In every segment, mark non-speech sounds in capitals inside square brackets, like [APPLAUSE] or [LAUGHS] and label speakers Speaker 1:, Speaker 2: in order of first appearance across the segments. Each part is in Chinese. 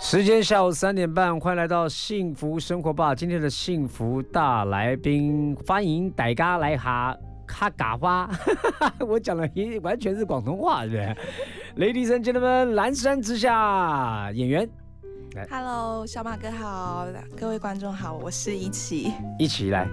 Speaker 1: 时间下午三点半，欢迎来到幸福生活吧。今天的幸福大来宾，欢迎大家来哈哈嘎花。[LAUGHS] 我讲的也完全是广东话，对不对？Ladies and gentlemen，蓝山之下演员
Speaker 2: Hello，小马哥好，各位观众好，我是一起。
Speaker 1: 一起来。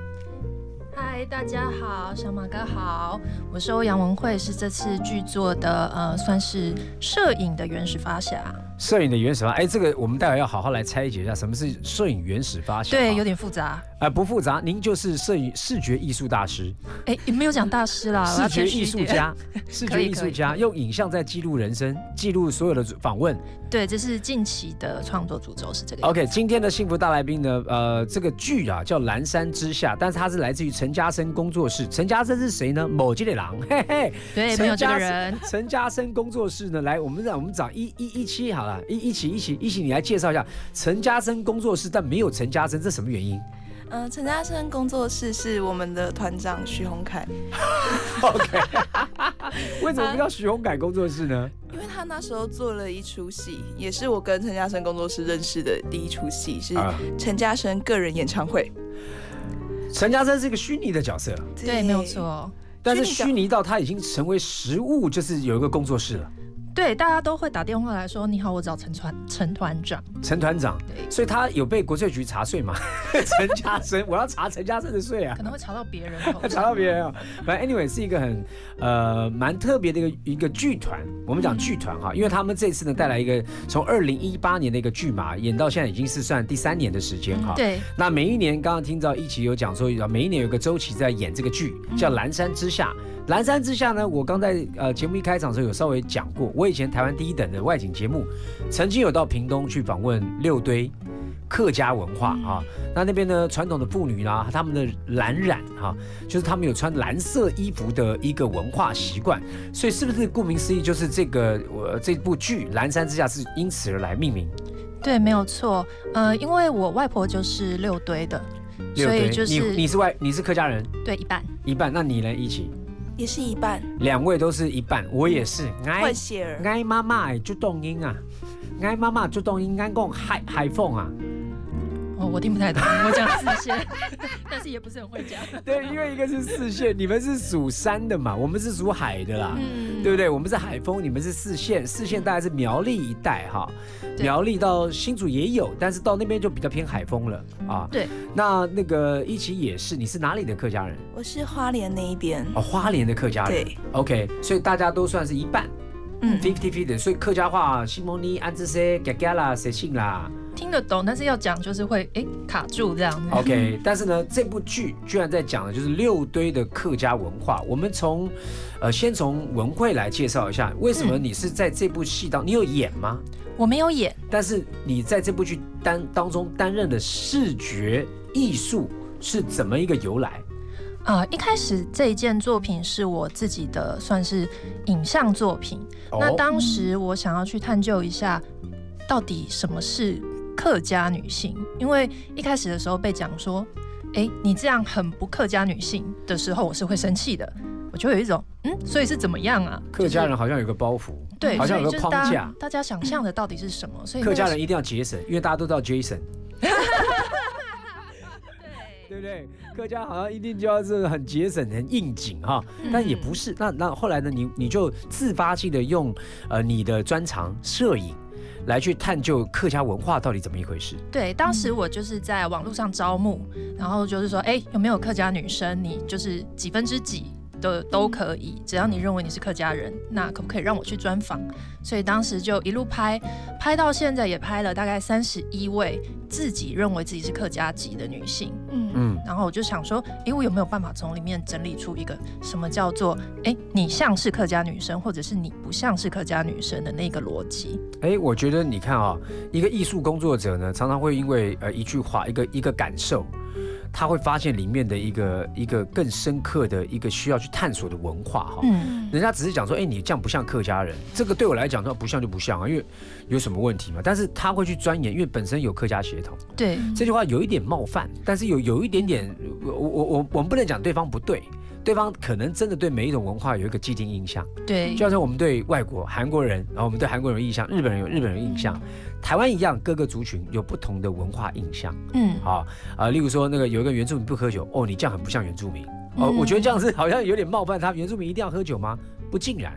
Speaker 3: 嗨，大家好，小马哥好，我是欧阳文慧，是这次剧作的呃，算是摄影的原始发想。
Speaker 1: 摄影的原始发，哎，这个我们待会要好好来拆解一下，什么是摄影原始发想？
Speaker 3: 对，有点复杂。
Speaker 1: 呃，不复杂，您就是摄影视觉艺术大师。
Speaker 3: 哎，也没有讲大师啦，
Speaker 1: 视 [LAUGHS] 觉艺术家，视觉艺术家用影像在记录人生，记录所有的访问。
Speaker 3: 对，这是近期的创作主轴是这个。
Speaker 1: OK，今天的幸福大来宾呢，呃，这个剧啊叫《蓝山之下》，但是它是来自于陈嘉生工作室。陈嘉生是谁呢？某吉列郎，嘿嘿。
Speaker 3: 对，没有这个人。
Speaker 1: 陈嘉生工作室呢，来，我们让我们找一一一期好了，一一起一起一起，你来介绍一下陈嘉生工作室，但没有陈嘉生，这什么原因？
Speaker 2: 嗯，陈嘉生工作室是我们的团长徐宏凯。[LAUGHS]
Speaker 1: OK，[LAUGHS] 为什么不叫徐宏凯工作室呢？
Speaker 2: 因为他那时候做了一出戏，也是我跟陈嘉生工作室认识的第一出戏，是陈嘉生个人演唱会。
Speaker 1: 陈嘉生是一个虚拟的角色，
Speaker 3: 对，没有错。
Speaker 1: 但是虚拟到他已经成为实物，就是有一个工作室了。
Speaker 3: 对，大家都会打电话来说：“你好，我找陈团陈团长。”
Speaker 1: 陈团长，对，所以他有被国税局查税吗？[LAUGHS] 陈家生，我要查陈家生的税啊，
Speaker 3: 可能会查到别人，[LAUGHS]
Speaker 1: 查到别人啊。反正 anyway 是一个很呃蛮特别的一个一个剧团。我们讲剧团哈，因为他们这次呢带来一个从二零一八年的一个剧嘛，演到现在已经是算第三年的时间哈。
Speaker 3: 对。
Speaker 1: 那每一年刚刚听到一起有讲说，每一年有个周期在演这个剧，叫《蓝山之下》。蓝山之下呢，我刚在呃节目一开场的时候有稍微讲过，我以前台湾第一等的外景节目，曾经有到屏东去访问六堆客家文化啊，那那边呢传统的妇女啦，他们的蓝染哈，就是他们有穿蓝色衣服的一个文化习惯，所以是不是顾名思义就是这个我这部剧《蓝山之下》是因此而来命名？
Speaker 3: 对，没有错，呃，因为我外婆就是六堆的，所以就是
Speaker 1: 你你是外你是客家人？
Speaker 3: 对，一半
Speaker 1: 一半，那你呢？一起？
Speaker 2: 也是一半，
Speaker 1: 两位都是一半，我也是。
Speaker 2: 混血儿，
Speaker 1: 爱妈妈就动音啊，爱妈妈就动音，爱讲海海凤啊。
Speaker 3: 哦，我听不太懂，我讲四线，[LAUGHS] 但是也不是很会讲。[LAUGHS]
Speaker 1: 对，因为一个是四线，你们是属山的嘛，我们是属海的啦，对不对？我们是海风，你们是四线，四线大概是苗栗一带哈，苗栗到新竹也有，但是到那边就比较偏海风了啊。
Speaker 3: 对，
Speaker 1: 那那个一起也是，你是哪里的客家人？
Speaker 2: 我是花莲那一边。
Speaker 1: 哦，花莲的客家人。
Speaker 2: 对
Speaker 1: ，OK，所以大家都算是一半，嗯，fifty fifty，所以客家话，西蒙尼安这些嘎嘎啦，谁信啦？
Speaker 3: 听得懂，但是要讲就是会哎卡住这样。
Speaker 1: OK，[LAUGHS] 但是呢，这部剧居然在讲的就是六堆的客家文化。我们从呃先从文慧来介绍一下，为什么你是在这部戏当，你有演吗？
Speaker 3: 我没有演，
Speaker 1: 但是你在这部剧当当中担任的视觉艺术是怎么一个由来？
Speaker 3: 啊，一开始这一件作品是我自己的算是影像作品。那当时我想要去探究一下，到底什么是。客家女性，因为一开始的时候被讲说，哎，你这样很不客家女性的时候，我是会生气的。我就有一种，嗯，所以是怎么样啊？
Speaker 1: 客家人好像有个包袱，
Speaker 3: 对，
Speaker 1: 好像有个框架。
Speaker 3: 大家想象的到底是什么？[LAUGHS] 所以
Speaker 1: 客家人一定要节省，因为大家都知道 Jason，对 [LAUGHS] 对不对？客家好像一定就要是很节省、很应景哈，但也不是。那那后来呢？你你就自发性的用呃你的专长摄影。来去探究客家文化到底怎么一回事？
Speaker 3: 对，当时我就是在网络上招募，然后就是说，哎，有没有客家女生？你就是几分之几？都都可以，只要你认为你是客家人，那可不可以让我去专访？所以当时就一路拍，拍到现在也拍了大概三十一位自己认为自己是客家籍的女性。嗯嗯，然后我就想说，哎，我有没有办法从里面整理出一个什么叫做，哎，你像是客家女生，或者是你不像是客家女生的那个逻辑？
Speaker 1: 哎，我觉得你看啊，一个艺术工作者呢，常常会因为呃一句话，一个一个感受。他会发现里面的一个一个更深刻的一个需要去探索的文化哈，嗯，人家只是讲说，哎，你这样不像客家人，这个对我来讲说不像就不像啊，因为有什么问题嘛？但是他会去钻研，因为本身有客家血统，
Speaker 3: 对，
Speaker 1: 这句话有一点冒犯，但是有有一点点，我我我我们不能讲对方不对，对方可能真的对每一种文化有一个既定印象，
Speaker 3: 对，
Speaker 1: 就像我们对外国韩国人，然后我们对韩国人有印象，日本人有日本人印象，台湾一样，各个族群有不同的文化印象。嗯，好啊，例如说那个有一个原住民不喝酒，哦，你这样很不像原住民。哦，我觉得这样子好像有点冒犯他。原住民一定要喝酒吗？不尽然。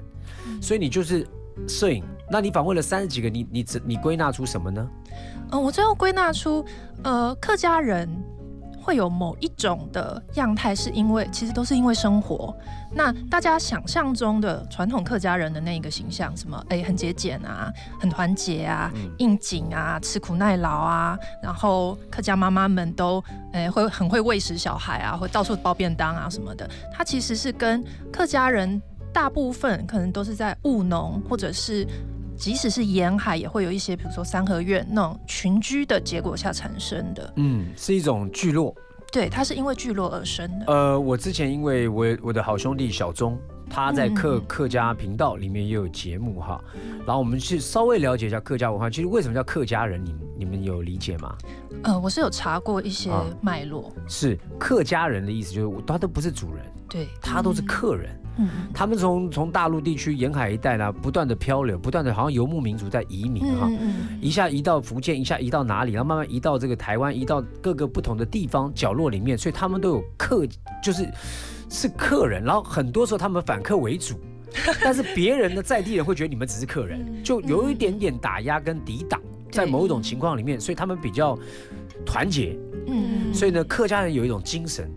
Speaker 1: 所以你就是摄影，那你访问了三十几个，你你你归纳出什么呢？
Speaker 3: 嗯，我最后归纳出，呃，客家人。会有某一种的样态，是因为其实都是因为生活。那大家想象中的传统客家人的那个形象，什么哎很节俭啊，很团结啊，应景啊，吃苦耐劳啊，然后客家妈妈们都哎会很会喂食小孩啊，会到处包便当啊什么的。它其实是跟客家人大部分可能都是在务农，或者是即使是沿海也会有一些，比如说三合院那种群居的结果下产生的。
Speaker 1: 嗯，是一种聚落。
Speaker 3: 对，它是因为聚落而生的。
Speaker 1: 呃，我之前因为我我的好兄弟小钟，他在客客家频道里面也有节目哈，然后我们去稍微了解一下客家文化。其实为什么叫客家人，你你们有理解吗？
Speaker 3: 呃，我是有查过一些脉络。
Speaker 1: 是客家人的意思，就是他都不是主人，
Speaker 3: 对，
Speaker 1: 他都是客人。嗯，他们从从大陆地区沿海一带呢，不断的漂流，不断的好像游牧民族在移民哈，一下移到福建，一下移到哪里，然后慢慢移到这个台湾，移到各个不同的地方角落里面，所以他们都有客，就是是客人，然后很多时候他们反客为主，[LAUGHS] 但是别人的在地人会觉得你们只是客人，就有一点点打压跟抵挡，在某一种情况里面，所以他们比较团结，嗯，所以呢，客家人有一种精神。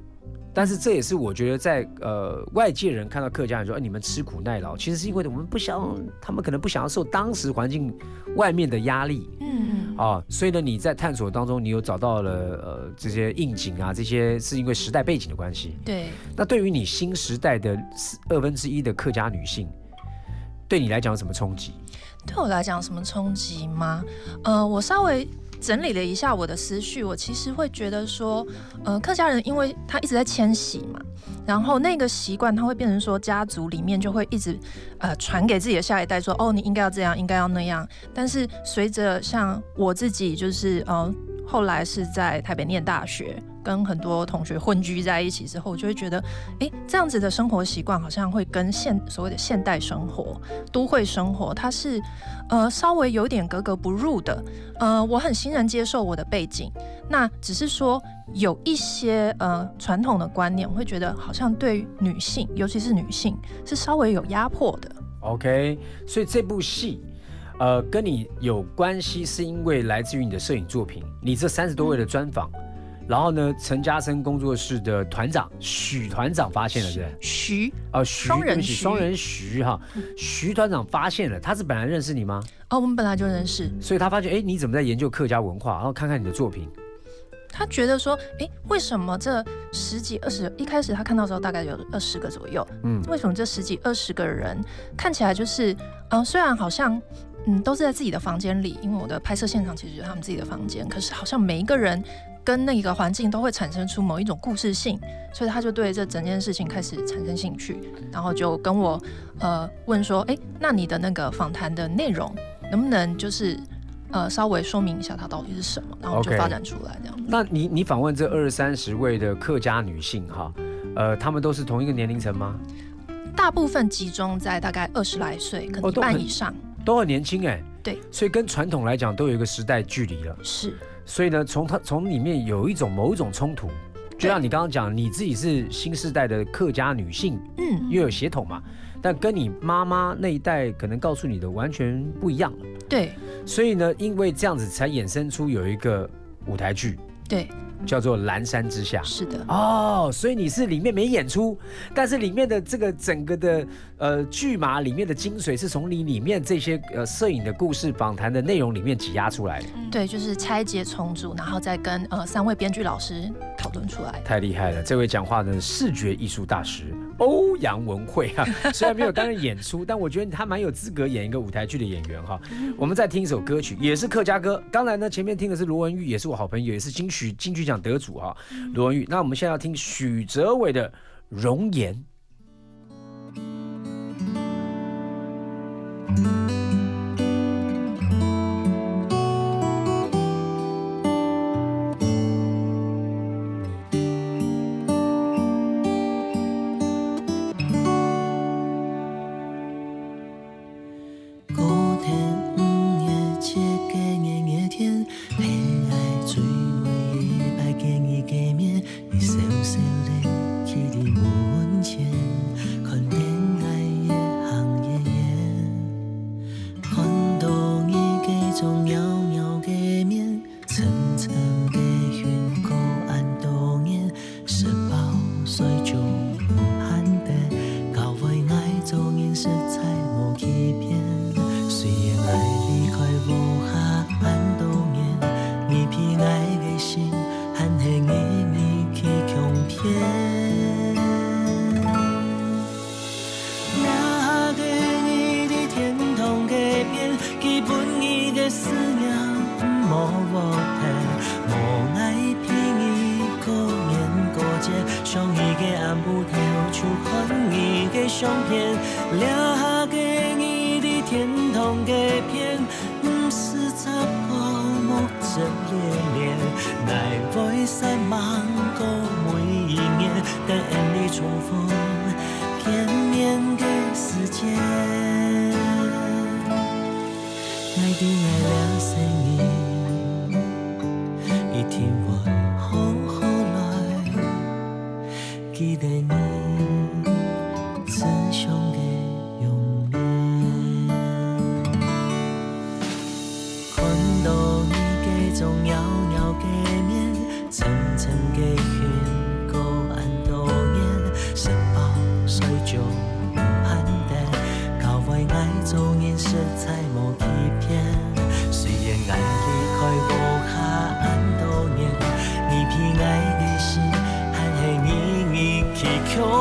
Speaker 1: 但是这也是我觉得在呃外界人看到客家人说，哎，你们吃苦耐劳，其实是因为我们不想，他们可能不想要受当时环境外面的压力，嗯，啊，所以呢，你在探索当中，你有找到了呃这些应景啊，这些是因为时代背景的关系，
Speaker 3: 对。
Speaker 1: 那对于你新时代的二分之一的客家女性，对你来讲有什么冲击？
Speaker 3: 对我来讲什么冲击吗？呃，我稍微。整理了一下我的思绪，我其实会觉得说，呃，客家人因为他一直在迁徙嘛，然后那个习惯他会变成说，家族里面就会一直呃传给自己的下一代说，哦，你应该要这样，应该要那样。但是随着像我自己就是呃后来是在台北念大学。跟很多同学混居在一起之后，就会觉得，哎，这样子的生活习惯好像会跟现所谓的现代生活、都会生活，它是呃稍微有点格格不入的。呃，我很欣然接受我的背景，那只是说有一些呃传统的观念，我会觉得好像对女性，尤其是女性，是稍微有压迫的。
Speaker 1: OK，所以这部戏，呃，跟你有关系，是因为来自于你的摄影作品，你这三十多位的专访。然后呢？陈嘉生工作室的团长许团长发现了，对
Speaker 3: 徐
Speaker 1: 啊，徐双人徐双人徐哈，徐团长发现了，他是本来认识你吗？
Speaker 3: 哦，我们本来就认识，
Speaker 1: 所以他发现，哎，你怎么在研究客家文化？然后看看你的作品，
Speaker 3: 他觉得说，哎，为什么这十几二十，一开始他看到时候大概有二十个左右，嗯，为什么这十几二十个人看起来就是，嗯，虽然好像，嗯，都是在自己的房间里，因为我的拍摄现场其实就是他们自己的房间，可是好像每一个人。跟那个环境都会产生出某一种故事性，所以他就对这整件事情开始产生兴趣，然后就跟我呃问说，哎，那你的那个访谈的内容能不能就是呃稍微说明一下它到底是什么，然后就发展出来这样。
Speaker 1: 那你你访问这二三十位的客家女性哈，呃，她们都是同一个年龄层吗？
Speaker 3: 大部分集中在大概二十来岁，可能一半以上，
Speaker 1: 都很年轻哎。
Speaker 3: 对，
Speaker 1: 所以跟传统来讲都有一个时代距离了。
Speaker 3: 是。
Speaker 1: 所以呢，从它从里面有一种某一种冲突，就像你刚刚讲，你自己是新时代的客家女性，嗯，又有血统嘛，但跟你妈妈那一代可能告诉你的完全不一样。
Speaker 3: 对，
Speaker 1: 所以呢，因为这样子才衍生出有一个舞台剧。
Speaker 3: 对。
Speaker 1: 叫做《蓝山之下》，
Speaker 3: 是的
Speaker 1: 哦，所以你是里面没演出，但是里面的这个整个的呃剧码里面的精髓是从你里面这些呃摄影的故事、访谈的内容里面挤压出来的。
Speaker 3: 对，就是拆解重组，然后再跟呃三位编剧老师讨论出来。
Speaker 1: 太厉害了，这位讲话的视觉艺术大师欧阳文慧啊，[LAUGHS] 虽然没有担任演出，但我觉得他蛮有资格演一个舞台剧的演员哈。我们再听一首歌曲，也是客家歌。刚才呢，前面听的是罗文玉，也是我好朋友，也是金曲金曲奖。奖得主哈，罗文玉。那我们现在要听许哲伟的《容颜》。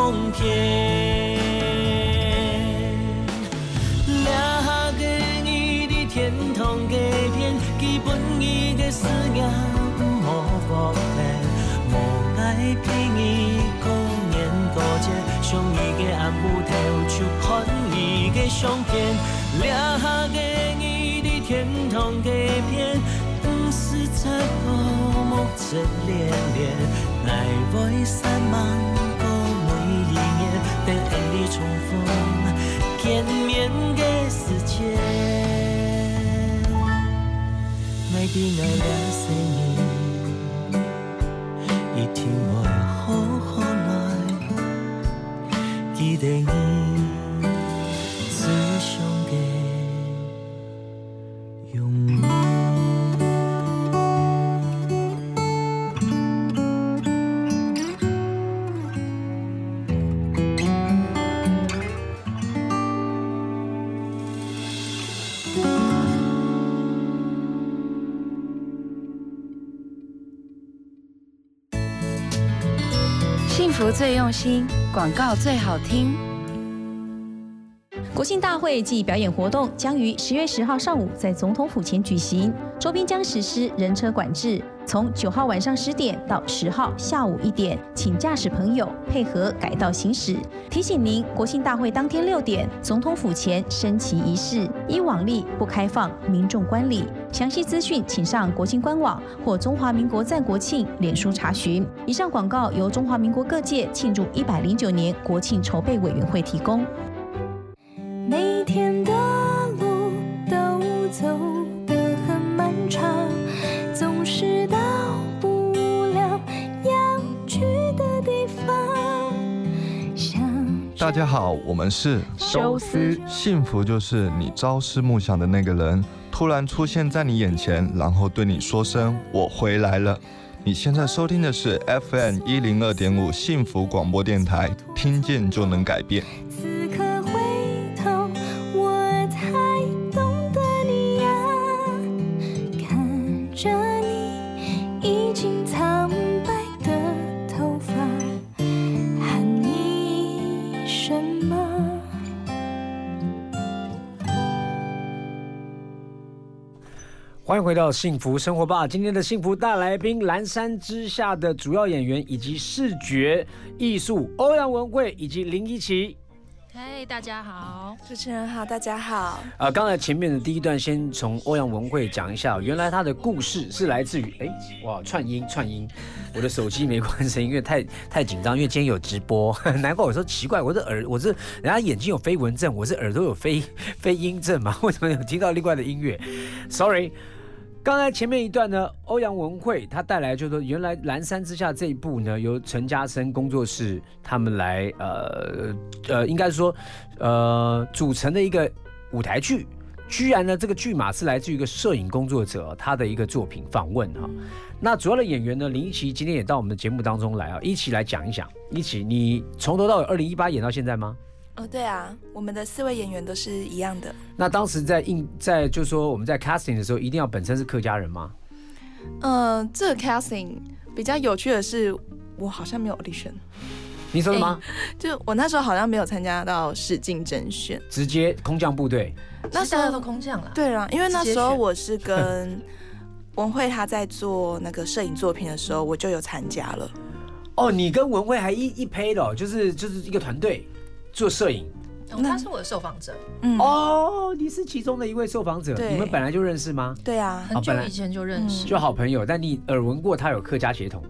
Speaker 4: 强骗。那个你的天堂的片，基本你的思念无无变，无爱骗伊过年过节，上伊的暗舞跳出看伊的相片。那个你的天堂的片，不是这个目眦恋恋，爱为三万爱的爱两声音，一天会好好来，记
Speaker 5: 最用心，广告最好听。
Speaker 6: 国庆大会暨表演活动将于十月十号上午在总统府前举行，周边将实施人车管制，从九号晚上十点到十号下午一点，请驾驶朋友配合改道行驶。提醒您，国庆大会当天六点，总统府前升旗仪式，依往例不开放民众观礼。详细资讯请上国庆官网或中华民国赞国庆脸书查询。以上广告由中华民国各界庆祝一百零九年国庆筹备委员会提供。
Speaker 7: 每天的路都走得很漫长，总是到不了要去的地方。想
Speaker 8: 大家好，我们是
Speaker 7: 收思
Speaker 8: 幸福就是你朝思暮想的那个人突然出现在你眼前，然后对你说声“我回来了”。[LAUGHS] 你现在收听的是 FM 一零二点五幸福广播电台，听见就能改变。
Speaker 1: 欢迎回到幸福生活吧！今天的幸福大来宾，蓝山之下的主要演员以及视觉艺术欧阳文慧以及林依琪。
Speaker 3: 嘿，大家好。
Speaker 2: 主持人好，大家好。
Speaker 1: 啊，刚才前面的第一段，先从欧阳文慧讲一下，原来他的故事是来自于，哎，哇，串音串音，我的手机没关声，因为太 [LAUGHS] 太紧张，因为今天有直播，难怪我说奇怪，我这耳，我这人家眼睛有飞蚊症，我是耳朵有飞 [LAUGHS] 飞音症嘛？为什么有听到另外的音乐？Sorry。刚才前面一段呢，欧阳文慧她带来就是说，原来《蓝山之下》这一部呢，由陈嘉生工作室他们来呃呃，应该说呃组成的一个舞台剧。居然呢，这个剧码是来自于一个摄影工作者他的一个作品访问哈。那主要的演员呢，林依琪今天也到我们的节目当中来啊，一起来讲一讲。一起，你从头到尾二零一八演到现在吗？
Speaker 2: 哦，对啊，我们的四位演员都是一样的。
Speaker 1: 那当时在应在就说我们在 casting 的时候，一定要本身是客家人吗？
Speaker 2: 嗯，这个 casting 比较有趣的是，我好像没有 audition。
Speaker 1: 你说的吗？
Speaker 2: 就我那时候好像没有参加到试镜甄选，
Speaker 1: 直接空降部队。
Speaker 3: 那时候都空降了。
Speaker 2: 对啊，因为那时候我是跟 [LAUGHS] 文慧他在做那个摄影作品的时候，我就有参加了。
Speaker 1: 哦，你跟文慧还一一胚的，就是就是一个团队做摄影。
Speaker 3: 他是我的受访者。
Speaker 1: 嗯。哦，你是其中的一位受访者。你们本来就认识吗？
Speaker 2: 对啊，
Speaker 3: 很久以前就认识，
Speaker 1: 就好朋友。但你耳闻过他有客家血统？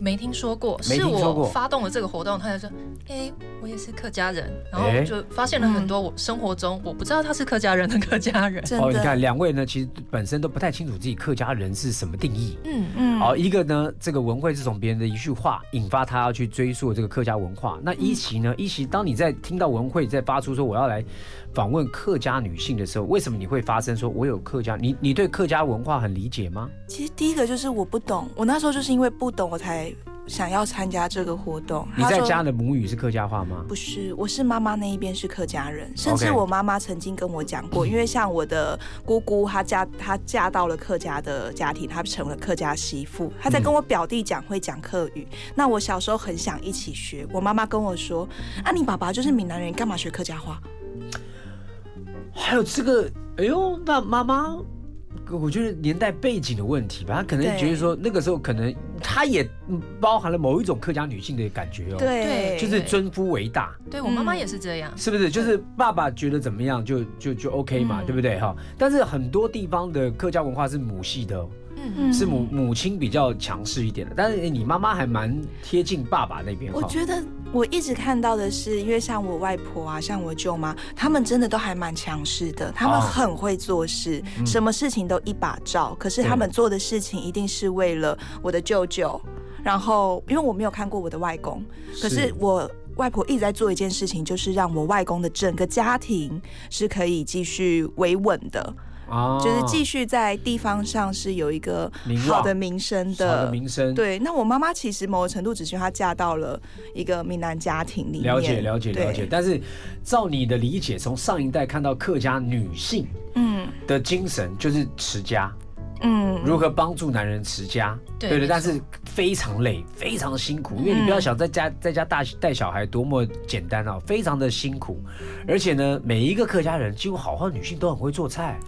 Speaker 3: 没听说过，是我发动了这个活动，他就说：“哎，我也是客家人。”然后就发现了很多我生活中我不知道他是客家人的客家人。
Speaker 1: 哦，你看两位呢，其实本身都不太清楚自己客家人是什么定义。嗯嗯。哦，一个呢，这个文慧是从别人的一句话引发他要去追溯这个客家文化。那一席呢？一席，当你在听到文慧在发出说我要来访问客家女性的时候，为什么你会发生说我有客家？你你对客家文化很理解吗？
Speaker 2: 其实第一个就是我不懂，我那时候就是因为不懂，我才。想要参加这个活动，
Speaker 1: 你在家的母语是客家话吗？
Speaker 2: 不是，我是妈妈那一边是客家人，甚至我妈妈曾经跟我讲过，[LAUGHS] 因为像我的姑姑，她嫁她嫁到了客家的家庭，她成了客家媳妇，她在跟我表弟讲会讲客语。那我小时候很想一起学，我妈妈跟我说：“啊，你爸爸就是闽南人，干嘛学客家话？”
Speaker 1: 还有这个，哎呦，那妈妈。我觉得年代背景的问题吧，他可能觉得说那个时候可能他也包含了某一种客家女性的感觉哦，
Speaker 2: 对，
Speaker 1: 就是尊夫为大。
Speaker 3: 对我妈妈也是这样，
Speaker 1: 是不是？就是爸爸觉得怎么样就就就 OK 嘛，对不对哈？但是很多地方的客家文化是母系的。嗯，是母母亲比较强势一点的，但是你妈妈还蛮贴近爸爸那边。
Speaker 2: 我觉得我一直看到的是，因为像我外婆啊，像我舅妈，他们真的都还蛮强势的，他们很会做事，什么事情都一把照。可是他们做的事情一定是为了我的舅舅。然后，因为我没有看过我的外公，可是我外婆一直在做一件事情，就是让我外公的整个家庭是可以继续维稳的。就是继续在地方上是有一个好的名声的，
Speaker 1: 好的名声。
Speaker 2: 对，那我妈妈其实某个程度只是她嫁到了一个闽南家庭里面。
Speaker 1: 了解，了解，了解。但是照你的理解，从上一代看到客家女性，嗯，的精神就是持家。嗯，如何帮助男人持家？对的，但是非常累，非常的辛苦。因为你不要想在家在家大带小孩多么简单啊，非常的辛苦。而且呢，每一个客家人，几乎好好女性都很会做菜。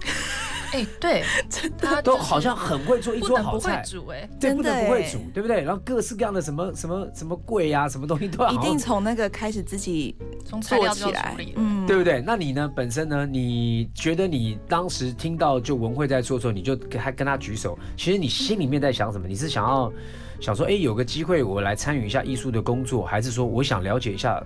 Speaker 3: 哎，对，[LAUGHS]
Speaker 1: 他都好像很会做一桌好菜，
Speaker 3: 煮哎，
Speaker 1: 对，不能不会煮，对不对？然后各式各样的什么什么什么柜呀，什么东西都要
Speaker 2: 一定从那个开始自己
Speaker 3: 从做起来，
Speaker 1: 嗯，对不对？那你呢？本身呢？你觉得你当时听到就文慧在说说，你就还跟他举手，其实你心里面在想什么？你是想要想说，哎，有个机会我来参与一下艺术的工作，还是说我想了解一下？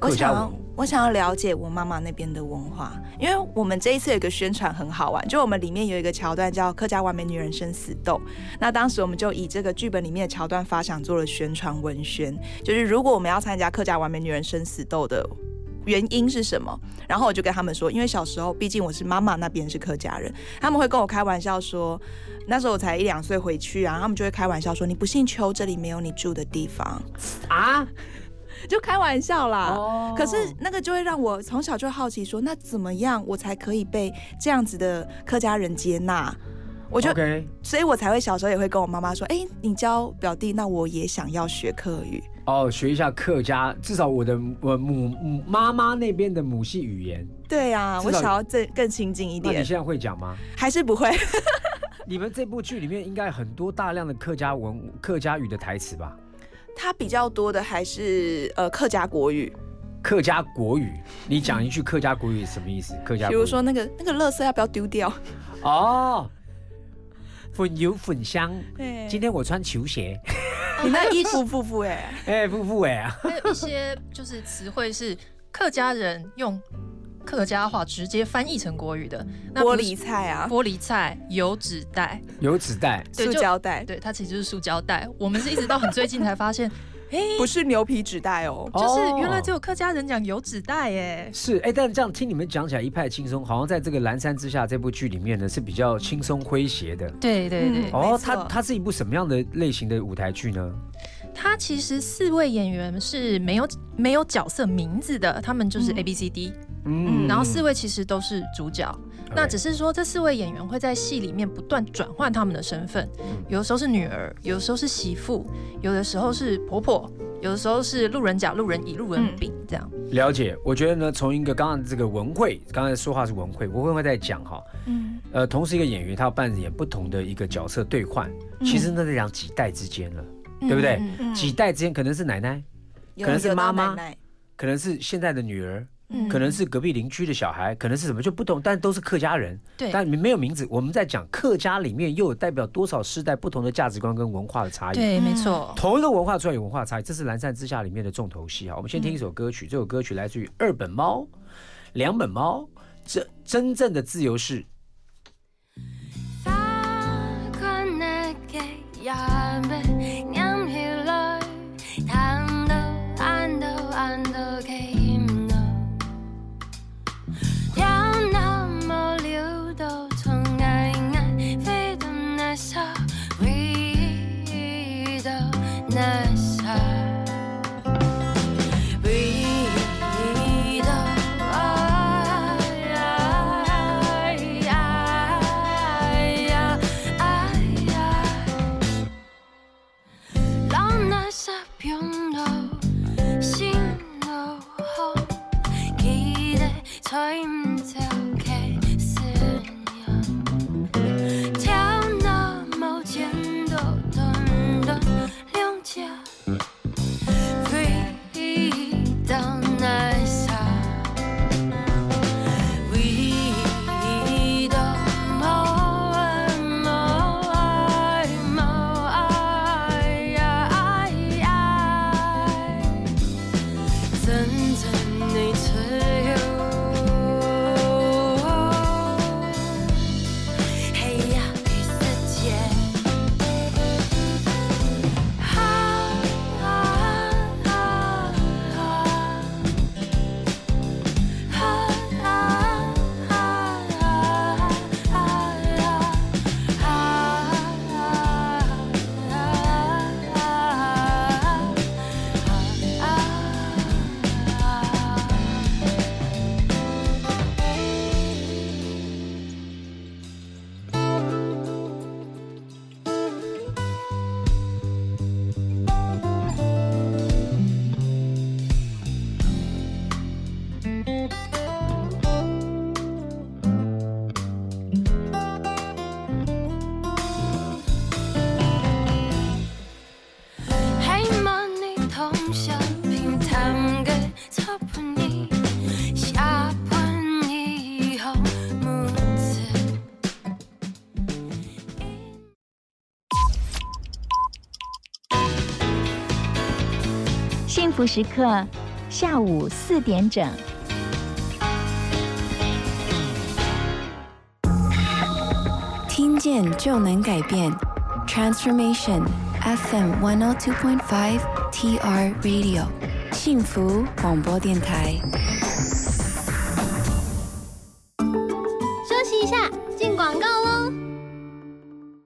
Speaker 2: 我想要，我想要了解我妈妈那边的文化，因为我们这一次有一个宣传很好玩，就我们里面有一个桥段叫《客家完美女人生死斗》，那当时我们就以这个剧本里面的桥段发想做了宣传文宣，就是如果我们要参加《客家完美女人生死斗》的原因是什么？然后我就跟他们说，因为小时候毕竟我是妈妈那边是客家人，他们会跟我开玩笑说，那时候我才一两岁回去啊，他们就会开玩笑说，你不姓邱，这里没有你住的地方啊。就开玩笑啦，可是那个就会让我从小就好奇，说那怎么样我才可以被这样子的客家人接纳？我就，所以我才会小时候也会跟我妈妈说，哎，你教表弟，那我也想要学客语
Speaker 1: 哦，学一下客家，至少我的我母母妈妈那边的母系语言。
Speaker 2: 对啊，我想要更更亲近一点。
Speaker 1: 那你现在会讲吗？
Speaker 2: 还是不会？
Speaker 1: 你们这部剧里面应该很多大量的客家文客家语的台词吧？
Speaker 2: 它比较多的还是呃客家国语，
Speaker 1: 客家国语，你讲一句客家国语什么意思？客家，
Speaker 2: 比如说那个那个垃圾要不要丢掉？哦，
Speaker 1: 粉油粉香。今天我穿球鞋，
Speaker 2: 你那衣服富富哎，[LAUGHS]
Speaker 1: 哎富富哎啊。
Speaker 3: 还有一些就是词汇是客家人用。客家话直接翻译成国语的。那
Speaker 2: 玻璃菜啊，
Speaker 3: 玻璃菜、油纸袋，
Speaker 9: 油纸袋，
Speaker 2: 塑胶袋，
Speaker 3: 对，它其实就是塑胶袋。我们是一直到很最近才发现，[LAUGHS] 哎、
Speaker 2: 不是牛皮纸袋哦。
Speaker 3: 就是原来
Speaker 9: 哦
Speaker 3: 只有客家人讲油纸袋耶。
Speaker 9: 是哎，但是这样听你们讲起来一派轻松，好像在这个《蓝山之下》这部剧里面呢是比较轻松诙谐的。
Speaker 3: 对对对，
Speaker 2: 嗯
Speaker 9: 哦它它是一部什么样的类型的舞台剧呢？
Speaker 3: 它其实四位演员是没有没有角色名字的，他们就是
Speaker 2: 嗯
Speaker 3: A B C D，、
Speaker 9: 嗯
Speaker 3: 然后四位其实都是主角。那只是说，这四位演员会在戏里面不断转换他们的身份，有的时候是女儿，有的时候是媳妇，有的时候是婆婆，有的时候是路人甲、路人乙、路人丙这样。
Speaker 9: 了解，我觉得呢，从一个刚刚这个文慧，刚才说话是文慧，文慧会在讲哈，
Speaker 2: 嗯，
Speaker 9: 呃，同时一个演员他要扮演不同的一个角色兑换，其实那在讲几代之间了，对不对？
Speaker 3: 嗯。
Speaker 2: 嗯。
Speaker 9: 几代之间可能是奶奶，可能是妈妈
Speaker 2: 奶奶。
Speaker 9: 可能是现在的女儿，
Speaker 3: 嗯
Speaker 9: 可能是隔壁邻居的小孩，可能是什么就不懂，但都是客家人，
Speaker 3: 对
Speaker 9: 但没有名字。我们在讲客家里面又有代表多少世代不同的价值观跟文化的差异。
Speaker 3: 对，没错。
Speaker 9: 同一个文化出来有文化差异，这是《蓝山之下》里面的重头戏啊。我们先听一首歌曲，这首歌曲来自于二本猫、两本猫，这真正的自由是
Speaker 6: 时刻，下午四点整。
Speaker 5: 听见就能改变，Transformation FM one hundred two point five TR Radio，幸福广播电台。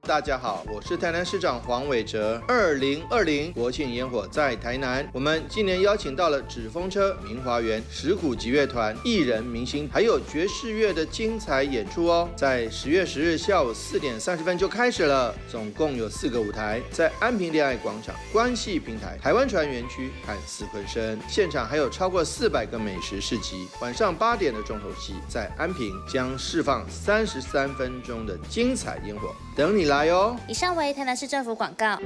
Speaker 10: 大家好，我是台南市长黄伟哲。二零二零国庆烟火在台南，我们今年邀请到了纸风车、明华园、石鼓集乐团、艺人明星，还有爵士乐的精彩演出哦。在十月十日下午四点三十分就开始了，总共有四个舞台，在安平恋爱广场、关系平台、台湾船园区和四昆生。现场还有超过四百个美食市集。晚上八点的重头戏在安平将释放三十三分钟的精彩烟火，等你来哦。
Speaker 11: 以上为台南市政府广告。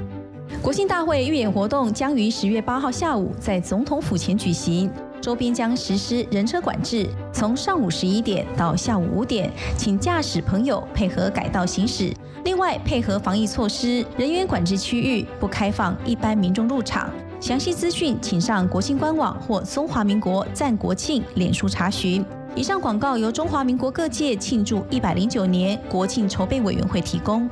Speaker 6: 国庆大会预演活动将于十月八号下午在总统府前举行，周边将实施人车管制，从上午十一点到下午五点，请驾驶朋友配合改道行驶。另外，配合防疫措施，人员管制区域不开放一般民众入场。详细资讯请上国庆官网或中华民国赞国庆脸书查询。以上广告由中华民国各界庆祝一百零九年国庆筹备委员会提供。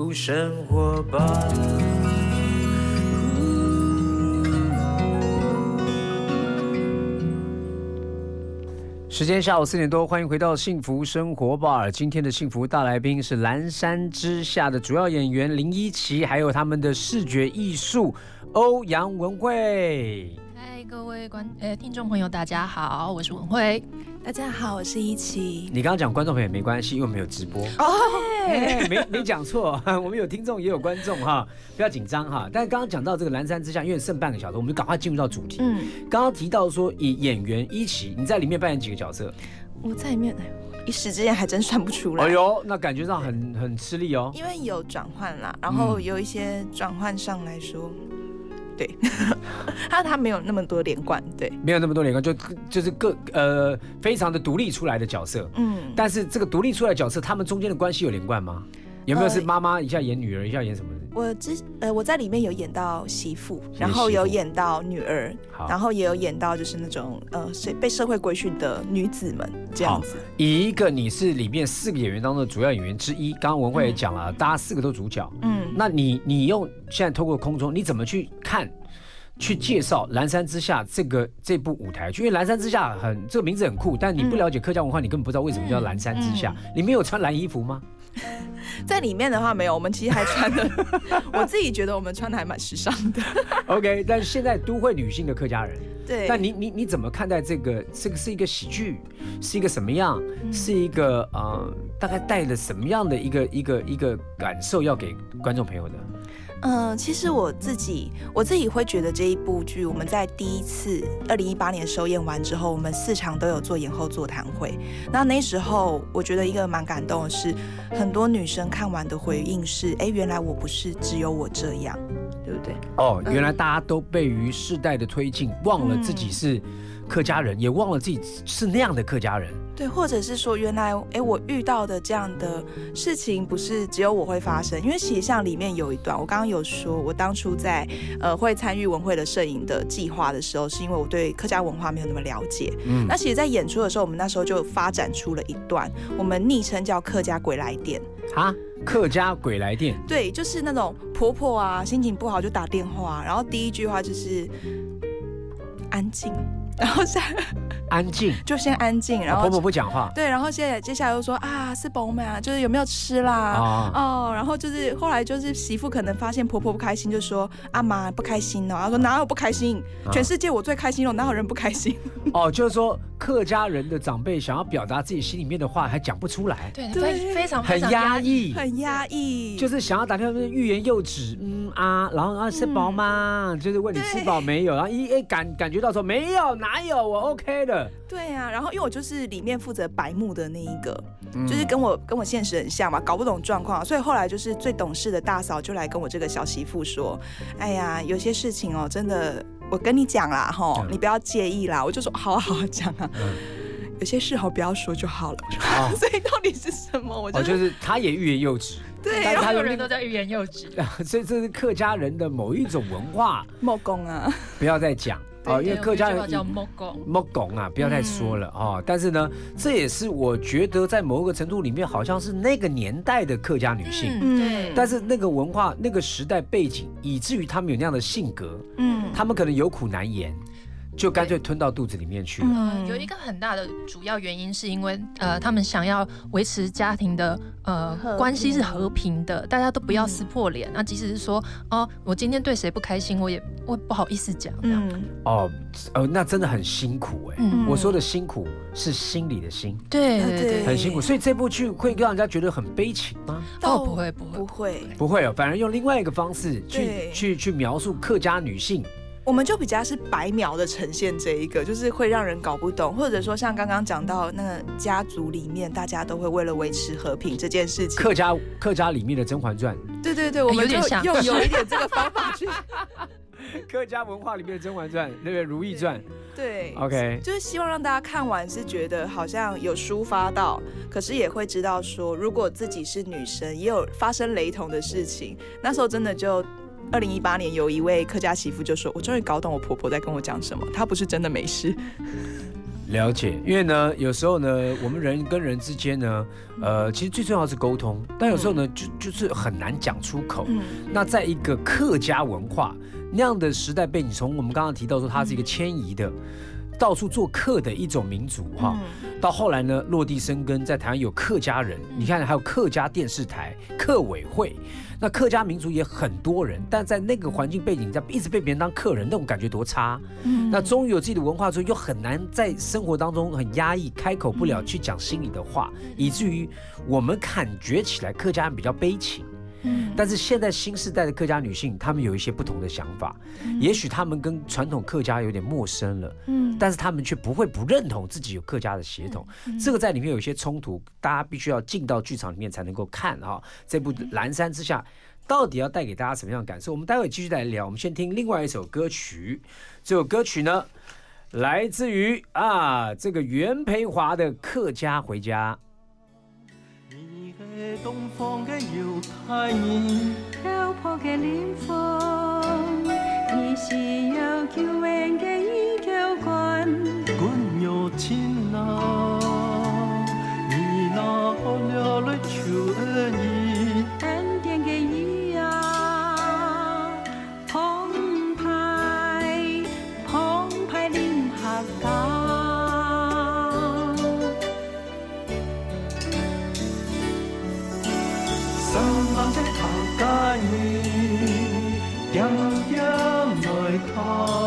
Speaker 4: 幸福生活吧。
Speaker 1: 时间下午四点多，欢迎回到幸福生活吧。今天的幸福大来宾是蓝山之下的主要演员林依琪，还有他们的视觉艺术欧阳文慧。
Speaker 3: 嗨，各位观呃听众朋友，大家好，我是文慧。
Speaker 2: 大家好，我是一琪。
Speaker 1: 你刚刚讲观众朋友没关系，因为我们有直播。
Speaker 2: 哦，[LAUGHS]
Speaker 1: 哎没没讲错，[LAUGHS] 我们有听众也有观众哈，不要紧张哈。但是刚刚讲到这个蓝山之下，因为剩半个小时，我们就赶快进入到主题。
Speaker 2: 嗯，
Speaker 1: 刚刚提到说以演员一起，你在里面扮演几个角色？
Speaker 2: 我在里面，哎一时之间还真算不出来。
Speaker 1: 哎呦，那感觉上很很吃力哦。
Speaker 2: 因为有转换啦，然后
Speaker 1: 嗯
Speaker 2: 有一些转换上来说，对，[LAUGHS] 他他没有那么多连贯，对，
Speaker 1: 没有那么多连贯，就就是各呃非常的独立出来的角色。
Speaker 2: 嗯，
Speaker 1: 但是这个独立出来的角色，他们中间的关系有连贯吗？有没有
Speaker 2: 呃
Speaker 1: 是妈妈一下演女儿，一下演什么的？
Speaker 2: 我之呃我在里面有演到媳妇，然后有演到女儿，然后也有演到就是那种呃社被社会规训的女子们这样子。
Speaker 1: 以一个你是里面四个演员当中的主要演员之一，刚刚文慧也讲了，大家四个都主角。
Speaker 2: 嗯，
Speaker 1: 那你你用现在透过空中，你怎么去看？去介绍《蓝山之下》这个这部舞台剧，因为《蓝山之下》很这个名字很酷，但你不了解客家文化，你根本不知道为什么叫《蓝山之下》。你没有穿蓝衣服吗？
Speaker 2: 在里面的话没有，我们其实还穿的，我自己觉得我们穿的还蛮时尚的。
Speaker 1: OK，但是现在都会女性的客家人，
Speaker 2: 对，
Speaker 1: 但你你你怎么看待这个？这个是一个喜剧，是一个什么样？
Speaker 2: 嗯
Speaker 1: 是一个呃，大概带了什么样的一个一个一个感受要给观众朋友的？
Speaker 2: 嗯，其实我自己我自己会觉得这一部剧，我们在第一次二零一八年首演完之后，我们四场都有做演后座谈会。那那时候我觉得一个蛮感动的是，很多女生看完的回应是：哎，原来我不是只有我这样，对不对？
Speaker 1: 哦，
Speaker 2: 嗯
Speaker 1: 原来大家都被于世代的推进，忘了自己是客家人，也忘了自己是那样的客家人。
Speaker 2: 对，或者是说，原来哎，我遇到的这样的事情不是只有我会发生，因为其实像里面有一段，我刚刚有说，我当初在呃会参与文会的摄影的计划的时候，是因为我对客家文化没有那么了解。
Speaker 1: 嗯
Speaker 2: 那其实，在演出的时候，我们那时候就发展出了一段，我们昵称叫“客家鬼来电
Speaker 1: 啊，客家鬼来电”。，
Speaker 2: 对，就是那种婆婆啊，心情不好就打电话，然后第一句话就是安静，然后下 [LAUGHS]
Speaker 1: 安静，
Speaker 2: 就先安静，然后
Speaker 1: 啊婆婆不讲话。
Speaker 2: 对，然后现在接下来又说啊，是饱满啊，就是有没有吃啦？
Speaker 1: 啊
Speaker 2: 哦，然后就是后来就是媳妇可能发现婆婆不开心，就说阿妈不开心哦，她说哪有不开心，
Speaker 1: 啊。
Speaker 2: 全世界我最开心了，哪有人不开心？[LAUGHS]
Speaker 1: 哦，就是说客家人的长辈想要表达自己心里面的话，还讲不出来，
Speaker 3: 对，
Speaker 2: 对
Speaker 3: 非非常
Speaker 1: 很
Speaker 3: 非常
Speaker 1: 压抑。
Speaker 2: 很压抑，
Speaker 1: 就是想要打电话欲言又止，嗯啊，然后啊吃饱吗？就是问你吃饱没有，然后一哎感感觉到说没有，哪有我 OK 的，
Speaker 2: 对呀、然后因为我就是里面负责白幕的那一个，
Speaker 1: 嗯。
Speaker 2: 就是跟我跟我现实很像嘛，搞不懂状况，所以后来就是最懂事的大嫂就来跟我这个小媳妇说，哎呀，有些事情哦，真的，我跟你讲啦，吼，
Speaker 1: 嗯。
Speaker 2: 你不要介意啦，我就说好啊好啊讲啊，
Speaker 1: 嗯。
Speaker 2: 有些事吼不要说就好了，
Speaker 1: 哦。[LAUGHS]
Speaker 2: 所以到底是什么？我就
Speaker 1: 哦，
Speaker 2: 是、
Speaker 1: 就是他也欲言又止，
Speaker 2: 对，
Speaker 3: 所有人都在欲言又止。[LAUGHS]
Speaker 1: 所以这是客家人的某一种文化，[LAUGHS]
Speaker 2: 莫公啊，
Speaker 1: 不要再讲哦，因为客家人
Speaker 3: 叫莫拱，
Speaker 1: 莫拱啊，不要再说了
Speaker 2: 嗯
Speaker 1: 哦。但是呢，这也是我觉得在某个程度里面，好像是那个年代的客家女性。
Speaker 3: 嗯，对，
Speaker 1: 但是那个文化、那个时代背景，以至于他们有那样的性格，
Speaker 2: 嗯，
Speaker 1: 他们可能有苦难言，就干脆吞到肚子里面去了。
Speaker 3: 嗯，有一个很大的主要原因是因为呃，他们想要维持家庭的呃关系是和平的，大家都不要撕破脸。那即使是说哦，我今天对谁不开心，我也我不好意思讲这样。
Speaker 2: 嗯，
Speaker 1: 哦，呃，那真的很辛苦哎。
Speaker 3: 嗯
Speaker 1: 我说的辛苦是心里的辛，
Speaker 3: 对对
Speaker 2: 对
Speaker 3: 对，
Speaker 1: 很辛苦。所以这部剧会让人家觉得很悲情吗？
Speaker 3: 哦，不会不会
Speaker 2: 不
Speaker 3: 会，
Speaker 1: 不会哦，反而用另外一个方式去去去描述客家女性。
Speaker 2: 我们就比较是白描的呈现这一个，就是会让人搞不懂，或者说像刚刚讲到那个家族里面，大家都会为了维持和平这件事情，
Speaker 1: 客家客家里面的《甄嬛传
Speaker 2: 对对对，我们就用有一点这个方法去，》，
Speaker 1: 客家文化里面的《甄嬛传》，那个？《如懿传
Speaker 2: 对》
Speaker 1: ，OK，
Speaker 2: 就是希望让大家看完是觉得好像有抒发到，可是也会知道说，如果自己是女生，也有发生雷同的事情，那时候真的就。二零一八年，有一位客家媳妇就说：“我终于搞懂我婆婆在跟我讲什么，她不是真的没事。
Speaker 1: 了解。因为呢，有时候呢，我们人跟人之间呢，呃，其实最重要的是沟通，但有时候呢，就就是很难讲出口。
Speaker 2: 嗯
Speaker 1: 那在一个客家文化那样的时代背景，从我们刚刚提到说，它是一个迁移的。到处做客的一种民族哈，
Speaker 2: 嗯。
Speaker 1: 到后来呢，落地生根，在台湾有客家人，你看还有客家电视台、客委会，那客家民族也很多人，但在那个环境背景下，一直被别人当客人，那种感觉多差。
Speaker 2: 嗯。
Speaker 1: 那终于有自己的文化之后，又很难在生活当中很压抑，开口不了去讲心里的话，以至于我们感觉起来客家人比较悲情。
Speaker 2: 嗯
Speaker 1: 但是现在新时代的客家女性，她们有一些不同的想法，也许她们跟传统客家有点陌生了，
Speaker 2: 嗯
Speaker 1: 但是她们却不会不认同自己有客家的血统，这个在里面有一些冲突，大家必须要进到剧场里面才能够看哈、这部《蓝山之下》。到底要带给大家什么样的感受？我们待会继续来聊。我们先听另外一首歌曲，这首歌曲呢，来自于啊这个袁培华的《客家回家》。
Speaker 4: 东方嘅犹太人，
Speaker 7: 漂泊嘅臉風，你是有救援嘅依舊關。
Speaker 4: 管有情啊，你那好了了求恩义，的客家人，點點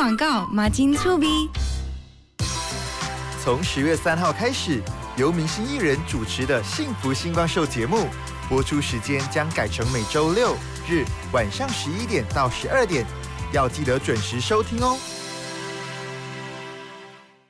Speaker 5: 广告，马金醋逼。
Speaker 12: 从十月三号开始，由明星艺人主持的《幸福星光秀》节目播出时间将改成每周六日晚上十一点到十二点，要记得准时收听哦。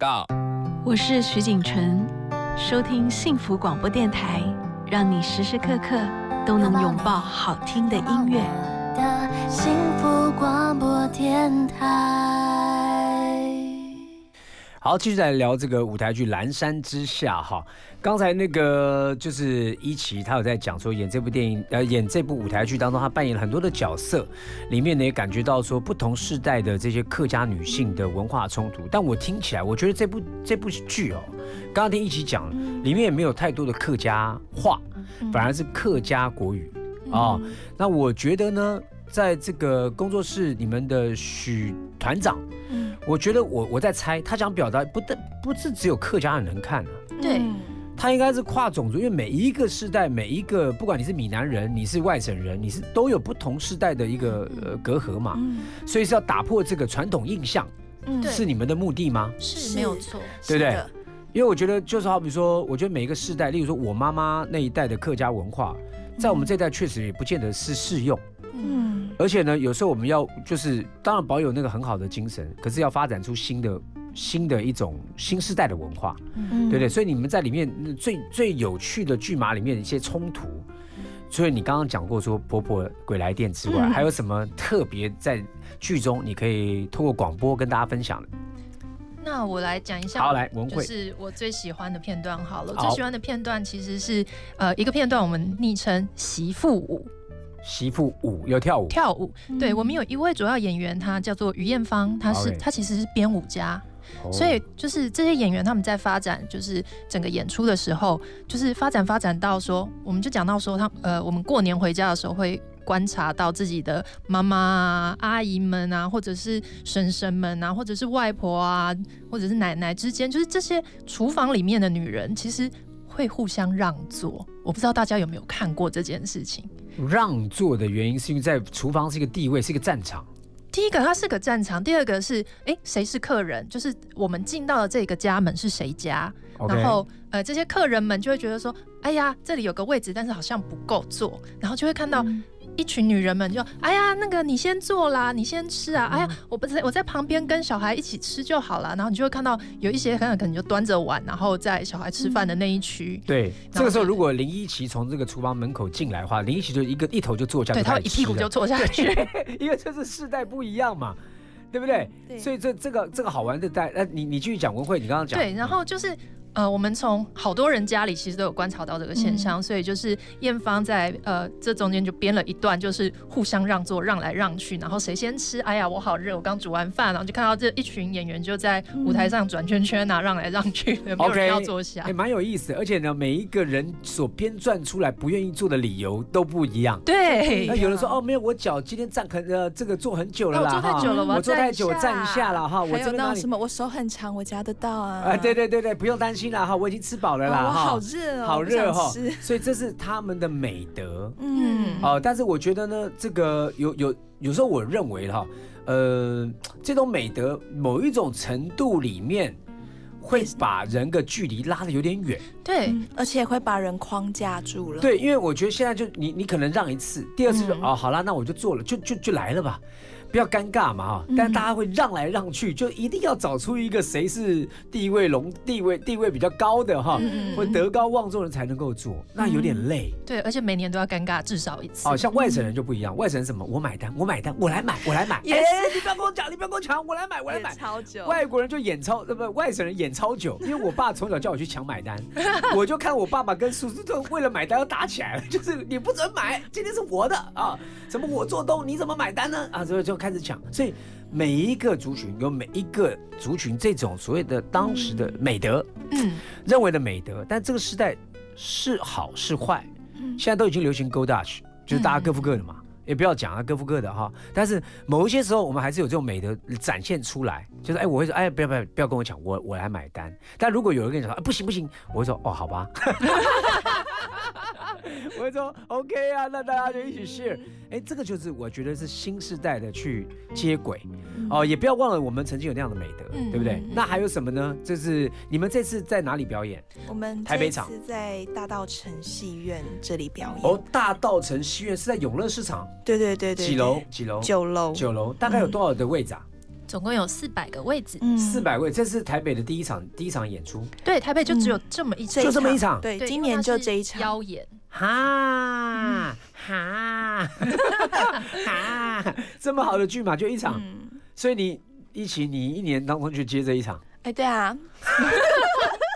Speaker 13: 告。
Speaker 14: 我是徐景纯，收听幸福广播电台，让你时时刻刻都能拥抱好听的音乐。
Speaker 7: 的幸福广播电台。
Speaker 1: 好，继续来聊这个舞台剧《蓝山之下》哈。刚才那个就是一奇，他有在讲说演这部电影，呃，演这部舞台剧当中，他扮演了很多的角色，里面呢也感觉到说不同世代的这些客家女性的文化冲突。但我听起来，我觉得这部这部剧哦，刚刚听一奇讲，里面也没有太多的客家话，反而是客家国语啊、那我觉得呢，在这个工作室，你们的许团长。
Speaker 3: 嗯，
Speaker 1: 我觉得我我在猜，他想表达不但不是只有客家人能看的、
Speaker 3: 对，
Speaker 1: 他应该是跨种族，因为每一个世代，每一个不管你是闽南人，你是外省人，你是都有不同世代的一个呃隔阂嘛，所以是要打破这个传统印象，
Speaker 3: 嗯。
Speaker 1: 是你们的目的吗？
Speaker 3: 是。没有错，
Speaker 1: 对不对？因为我觉得就是好比说，我觉得每一个世代，例如说我妈妈那一代的客家文化，在我们这一代确实也不见得是适用。
Speaker 2: 嗯，
Speaker 1: 而且呢，有时候我们要就是当然保有那个很好的精神，可是要发展出新的新的一种新时代的文化，
Speaker 2: 嗯
Speaker 1: 对不对？所以你们在里面嗯最最有趣的剧码里面的一些冲突，所以你刚刚讲过说婆婆鬼来电之外，
Speaker 3: 嗯
Speaker 1: 还有什么特别在剧中你可以通过广播跟大家分享的？
Speaker 3: 那我来讲一下，
Speaker 1: 好来文慧
Speaker 3: 就是我最喜欢的片段好了。我最喜欢的片段其实是呃一个片段，我们昵称媳妇舞。
Speaker 1: 媳妇舞有跳舞，
Speaker 3: 跳舞，对我们有一位主要演员，他叫做于艳芳，他是
Speaker 1: OK
Speaker 3: 他其实是编舞家。
Speaker 1: 哦
Speaker 3: 所以就是这些演员他们在发展，就是整个演出的时候，就是发展发展到说，我们就讲到说他呃，我们过年回家的时候会观察到自己的妈妈啊、阿姨们啊，或者是婶婶们啊，或者是外婆啊，或者是奶奶之间，就是这些厨房里面的女人，其实会互相让座。我不知道大家有没有看过这件事情。
Speaker 1: 让座的原因是因为在厨房是一个地位，是一个战场。
Speaker 3: 第一个，它是个战场；第二个是，哎，谁是客人？就是我们进到了这个家门是谁家然后呃，这些客人们就会觉得说，哎呀，这里有个位置，但是好像不够坐，然后就会看到一群女人们就，哎呀，那个你先坐啦，你先吃啊，哎呀，我不在我在旁边跟小孩一起吃就好了。然后你就会看到有一些可能可能就端着碗，然后在小孩吃饭的那一区，
Speaker 1: 对，这个时候如果林依琪从这个厨房门口进来的话，林依琪就一个一头就坐下，
Speaker 3: 对
Speaker 1: 就开始
Speaker 3: 她会一屁股就坐下去。[LAUGHS]
Speaker 1: 因为这是世代不一样嘛，对不对？所以这这个这个好玩的代，呃，你你继续讲文慧，你刚刚讲，
Speaker 3: 对，然后就是呃，我们从好多人家里其实都有观察到这个现象，所以就是艳芳在呃这中间就编了一段，就是互相让座，让来让去，然后谁先吃？哎呀，我好热，我刚煮完饭，然后就看到这一群演员就在舞台上转圈圈啊，让来让去的，没有人要坐下
Speaker 1: 也，。蛮有意思的。而且呢，每一个人所编撰出来不愿意做的理由都不一样。
Speaker 3: 对
Speaker 1: 那有人说哦，没有，我脚今天站很呃这个坐很久了啦，
Speaker 2: 哦坐太
Speaker 1: 哈
Speaker 2: 久了我
Speaker 1: 坐太久，我
Speaker 2: 站一
Speaker 1: 下了哈，我
Speaker 2: 有那什么，我手很长，我夹得到啊。
Speaker 1: 啊，对对对对，不用担心啦哈，我已经吃饱了啦哈，
Speaker 2: 哦我好热哦
Speaker 1: 好热哈所以这是他们的美德。
Speaker 2: 嗯，
Speaker 1: 哦，但是我觉得呢，这个有有有时候我认为哈，呃，这种美德某一种程度里面会把人的距离拉的有点远。
Speaker 3: 对，
Speaker 2: 嗯而且会把人框架住了。
Speaker 1: 对，因为我觉得现在就你你可能让一次，第二次就、
Speaker 2: 嗯
Speaker 1: 哦好啦，那我就做了，就就就来了吧。不要尴尬嘛哈，但大家会让来让去，就一定要找出一个谁是地位龙地位地位比较高的哈，或德高望重的人才能够做，那有点累。
Speaker 3: 对，而且每年都要尴尬至少一次。
Speaker 1: 哦，像外省人就不一样，外省人什么？我买单，我买单，我来买，我来买。
Speaker 2: 也
Speaker 1: 哎
Speaker 2: 是
Speaker 1: 你不要跟我讲，你不要跟我抢，我来买，我来买。
Speaker 2: 超久。
Speaker 1: 外国人就演超，呃不，外省人演超久，因为我爸从小叫我去抢买单，[LAUGHS] 我就看我爸爸跟叔叔都为了买单要打起来了，就是你不准买，今天是我的啊，什么我做东，你怎么买单呢？啊，所以就开始抢，所以每一个族群有每一个族群这种所谓的当时的美德，
Speaker 3: 嗯，
Speaker 1: 认为的美德，但这个时代是好是坏，现在都已经流行 Go Dutch，就是大家各付各的嘛。也不要讲啊，各付各的哈。但是某一些时候，我们还是有这种美德展现出来，就是哎，我会说，哎，不要不要不要跟我抢，我我来买单。但如果有人跟你说，哎，不行不行，我会说，哦，好吧。[LAUGHS] 我会说 OK 啊，那大家就一起 share。哎，这个就是我觉得是新时代的去接轨哦，也不要忘了我们曾经有那样的美德，
Speaker 2: 嗯
Speaker 1: 对不对？那还有什么呢？就是你们这次在哪里表演？
Speaker 2: 我们
Speaker 1: 台北场
Speaker 2: 在大道城戏院这里表演。
Speaker 1: 哦，大道城戏院是在永乐市场，
Speaker 2: 对对对对，
Speaker 1: 几楼？几楼？
Speaker 2: 九楼。
Speaker 1: 九楼，大概有多少的位置啊？
Speaker 3: 总共有四百个位置。
Speaker 2: 嗯
Speaker 1: 四百位，这是台北的第一场第一场演出。
Speaker 3: 对，台北就只有这么一场，
Speaker 1: 就这么一场
Speaker 2: 对，今年就这一场。
Speaker 3: 妖演。
Speaker 1: 哈哈哈，[LAUGHS] 这么好的剧嘛，就一场，
Speaker 2: 嗯，
Speaker 1: 所以你一起你一年当中就接这一场，
Speaker 2: 哎，对啊，[LAUGHS]